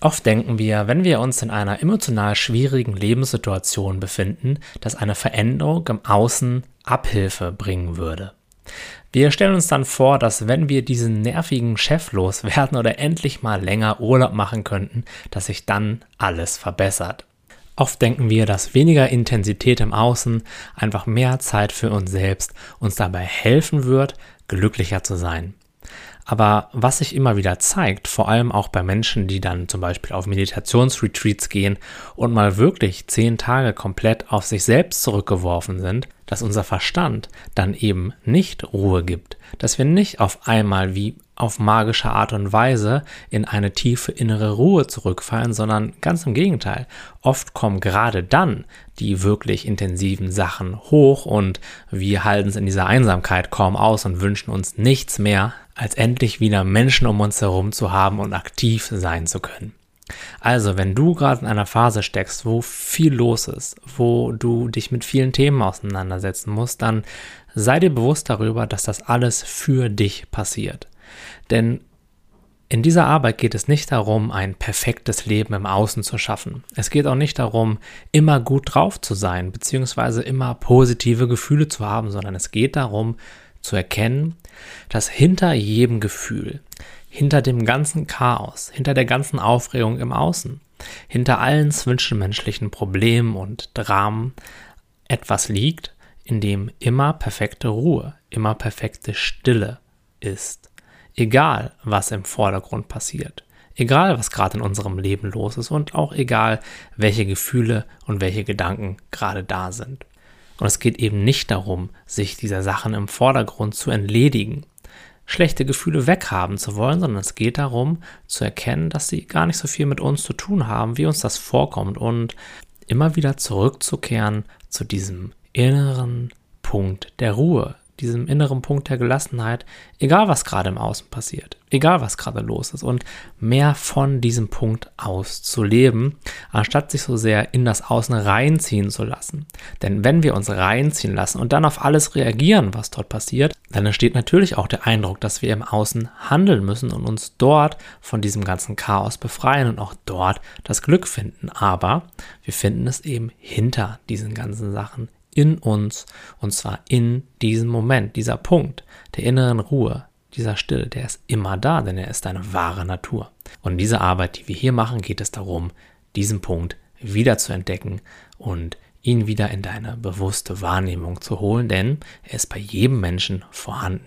Oft denken wir, wenn wir uns in einer emotional schwierigen Lebenssituation befinden, dass eine Veränderung im Außen Abhilfe bringen würde. Wir stellen uns dann vor, dass wenn wir diesen nervigen Chef loswerden oder endlich mal länger Urlaub machen könnten, dass sich dann alles verbessert. Oft denken wir, dass weniger Intensität im Außen, einfach mehr Zeit für uns selbst uns dabei helfen wird, glücklicher zu sein. Aber was sich immer wieder zeigt, vor allem auch bei Menschen, die dann zum Beispiel auf Meditationsretreats gehen und mal wirklich zehn Tage komplett auf sich selbst zurückgeworfen sind, dass unser Verstand dann eben nicht Ruhe gibt, dass wir nicht auf einmal wie auf magische Art und Weise in eine tiefe innere Ruhe zurückfallen, sondern ganz im Gegenteil. Oft kommen gerade dann die wirklich intensiven Sachen hoch und wir halten es in dieser Einsamkeit kaum aus und wünschen uns nichts mehr, als endlich wieder Menschen um uns herum zu haben und aktiv sein zu können. Also, wenn du gerade in einer Phase steckst, wo viel los ist, wo du dich mit vielen Themen auseinandersetzen musst, dann sei dir bewusst darüber, dass das alles für dich passiert. Denn in dieser Arbeit geht es nicht darum, ein perfektes Leben im Außen zu schaffen. Es geht auch nicht darum, immer gut drauf zu sein, beziehungsweise immer positive Gefühle zu haben, sondern es geht darum, zu erkennen, dass hinter jedem Gefühl, hinter dem ganzen Chaos, hinter der ganzen Aufregung im Außen, hinter allen zwischenmenschlichen Problemen und Dramen etwas liegt, in dem immer perfekte Ruhe, immer perfekte Stille ist. Egal, was im Vordergrund passiert. Egal, was gerade in unserem Leben los ist und auch egal, welche Gefühle und welche Gedanken gerade da sind. Und es geht eben nicht darum, sich dieser Sachen im Vordergrund zu entledigen, schlechte Gefühle weghaben zu wollen, sondern es geht darum, zu erkennen, dass sie gar nicht so viel mit uns zu tun haben, wie uns das vorkommt und immer wieder zurückzukehren zu diesem inneren Punkt der Ruhe, diesem inneren Punkt der Gelassenheit, egal was gerade im Außen passiert, egal was gerade los ist und mehr von diesem Punkt aus zu leben, anstatt sich so sehr in das Außen reinziehen zu lassen. Denn wenn wir uns reinziehen lassen und dann auf alles reagieren, was dort passiert, dann entsteht natürlich auch der Eindruck, dass wir im Außen handeln müssen und uns dort von diesem ganzen Chaos befreien und auch dort das Glück finden. Aber wir finden es eben hinter diesen ganzen Sachen, in uns und zwar in diesem Moment, dieser Punkt der inneren Ruhe, dieser Stille, der ist immer da, denn er ist deine wahre Natur. Und in dieser Arbeit, die wir hier machen, geht es darum, diesen Punkt wieder zu entdecken und ihn wieder in deine bewusste Wahrnehmung zu holen, denn er ist bei jedem Menschen vorhanden.